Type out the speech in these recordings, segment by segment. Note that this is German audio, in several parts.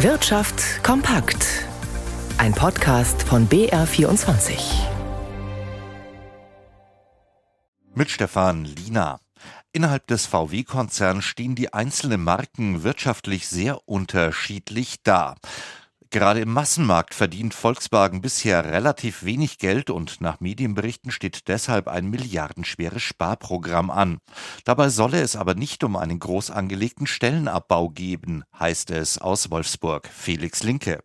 Wirtschaft kompakt. Ein Podcast von BR24. Mit Stefan Lina. Innerhalb des VW-Konzerns stehen die einzelnen Marken wirtschaftlich sehr unterschiedlich da. Gerade im Massenmarkt verdient Volkswagen bisher relativ wenig Geld und nach Medienberichten steht deshalb ein milliardenschweres Sparprogramm an. Dabei solle es aber nicht um einen groß angelegten Stellenabbau geben, heißt es aus Wolfsburg. Felix Linke.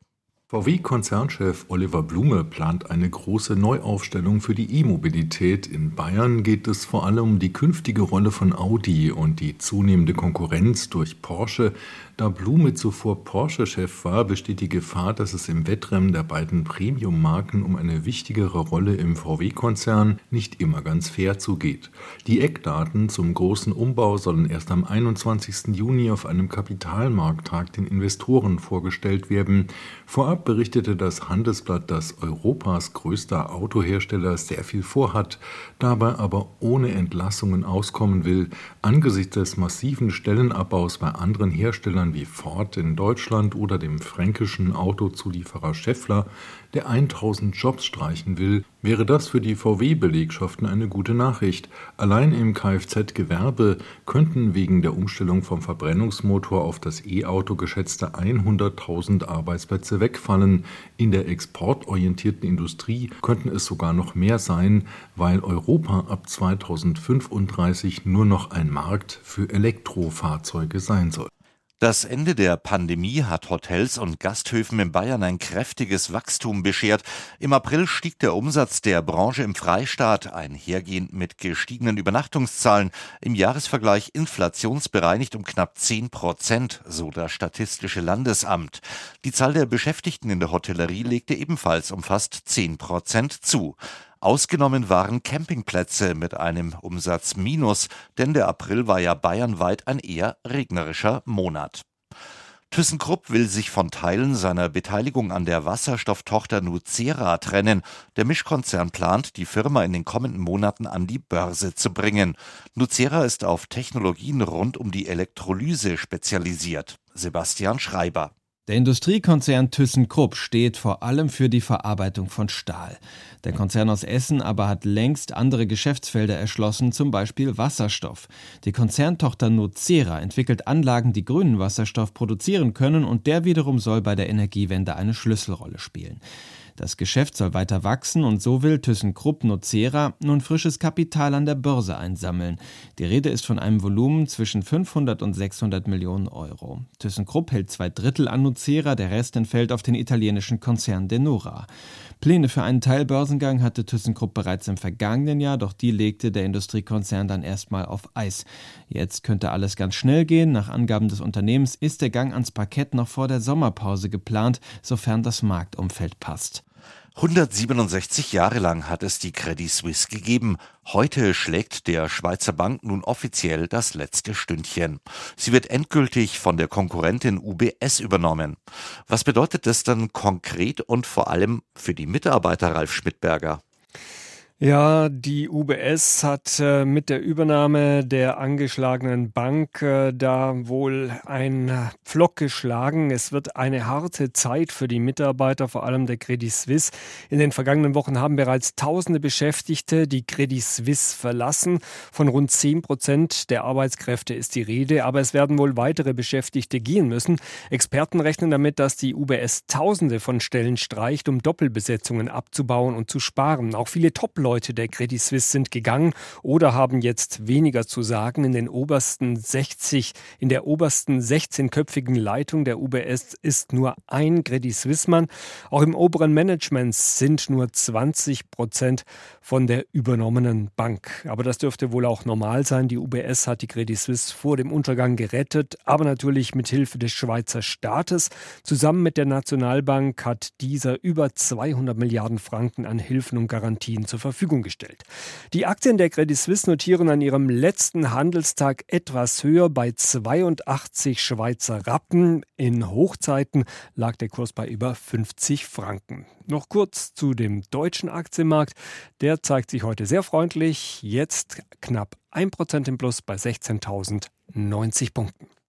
VW-Konzernchef Oliver Blume plant eine große Neuaufstellung für die E-Mobilität. In Bayern geht es vor allem um die künftige Rolle von Audi und die zunehmende Konkurrenz durch Porsche. Da Blume zuvor Porsche-Chef war, besteht die Gefahr, dass es im Wettrennen der beiden Premium-Marken um eine wichtigere Rolle im VW-Konzern nicht immer ganz fair zugeht. Die Eckdaten zum großen Umbau sollen erst am 21. Juni auf einem Kapitalmarkttag den Investoren vorgestellt werden. Vorab berichtete das Handelsblatt, dass Europas größter Autohersteller sehr viel vorhat, dabei aber ohne Entlassungen auskommen will. Angesichts des massiven Stellenabbaus bei anderen Herstellern wie Ford in Deutschland oder dem fränkischen Autozulieferer Schaeffler, der 1000 Jobs streichen will, wäre das für die VW-Belegschaften eine gute Nachricht. Allein im Kfz-Gewerbe könnten wegen der Umstellung vom Verbrennungsmotor auf das E-Auto geschätzte 100.000 Arbeitsplätze wegfallen. In der exportorientierten Industrie könnten es sogar noch mehr sein, weil Europa ab 2035 nur noch ein Markt für Elektrofahrzeuge sein soll. Das Ende der Pandemie hat Hotels und Gasthöfen in Bayern ein kräftiges Wachstum beschert. Im April stieg der Umsatz der Branche im Freistaat, einhergehend mit gestiegenen Übernachtungszahlen, im Jahresvergleich inflationsbereinigt um knapp 10 Prozent, so das Statistische Landesamt. Die Zahl der Beschäftigten in der Hotellerie legte ebenfalls um fast 10 Prozent zu. Ausgenommen waren Campingplätze mit einem Umsatzminus, denn der April war ja bayernweit ein eher regnerischer Monat. ThyssenKrupp will sich von Teilen seiner Beteiligung an der Wasserstofftochter Nucera trennen. Der Mischkonzern plant, die Firma in den kommenden Monaten an die Börse zu bringen. Nucera ist auf Technologien rund um die Elektrolyse spezialisiert. Sebastian Schreiber. Der Industriekonzern ThyssenKrupp steht vor allem für die Verarbeitung von Stahl. Der Konzern aus Essen aber hat längst andere Geschäftsfelder erschlossen, zum Beispiel Wasserstoff. Die Konzerntochter Nucera entwickelt Anlagen, die grünen Wasserstoff produzieren können und der wiederum soll bei der Energiewende eine Schlüsselrolle spielen. Das Geschäft soll weiter wachsen und so will ThyssenKrupp Nucera nun frisches Kapital an der Börse einsammeln. Die Rede ist von einem Volumen zwischen 500 und 600 Millionen Euro. ThyssenKrupp hält zwei Drittel an Nucera, der Rest entfällt auf den italienischen Konzern Denora. Pläne für einen Teilbörsengang hatte ThyssenKrupp bereits im vergangenen Jahr, doch die legte der Industriekonzern dann erstmal auf Eis. Jetzt könnte alles ganz schnell gehen. Nach Angaben des Unternehmens ist der Gang ans Parkett noch vor der Sommerpause geplant, sofern das Marktumfeld passt. 167 Jahre lang hat es die Credit Suisse gegeben. Heute schlägt der Schweizer Bank nun offiziell das letzte Stündchen. Sie wird endgültig von der Konkurrentin UBS übernommen. Was bedeutet das dann konkret und vor allem für die Mitarbeiter Ralf Schmidberger? Ja, die UBS hat äh, mit der Übernahme der angeschlagenen Bank äh, da wohl ein Pflock geschlagen. Es wird eine harte Zeit für die Mitarbeiter, vor allem der Credit Suisse. In den vergangenen Wochen haben bereits tausende Beschäftigte die Credit Suisse verlassen. Von rund 10 Prozent der Arbeitskräfte ist die Rede, aber es werden wohl weitere Beschäftigte gehen müssen. Experten rechnen damit, dass die UBS tausende von Stellen streicht, um Doppelbesetzungen abzubauen und zu sparen. Auch viele Top-Leute Leute der Credit Suisse sind gegangen oder haben jetzt weniger zu sagen. In den obersten 60, in der obersten 16-köpfigen Leitung der UBS ist nur ein Credit Suisse-Mann. Auch im oberen Management sind nur 20 Prozent von der übernommenen Bank. Aber das dürfte wohl auch normal sein. Die UBS hat die Credit Suisse vor dem Untergang gerettet, aber natürlich mit Hilfe des Schweizer Staates. Zusammen mit der Nationalbank hat dieser über 200 Milliarden Franken an Hilfen und Garantien zur Verfügung Verfügung gestellt. Die Aktien der Credit Suisse notieren an ihrem letzten Handelstag etwas höher bei 82 Schweizer Rappen. In Hochzeiten lag der Kurs bei über 50 Franken. Noch kurz zu dem deutschen Aktienmarkt. Der zeigt sich heute sehr freundlich. Jetzt knapp 1% im Plus bei 16.090 Punkten.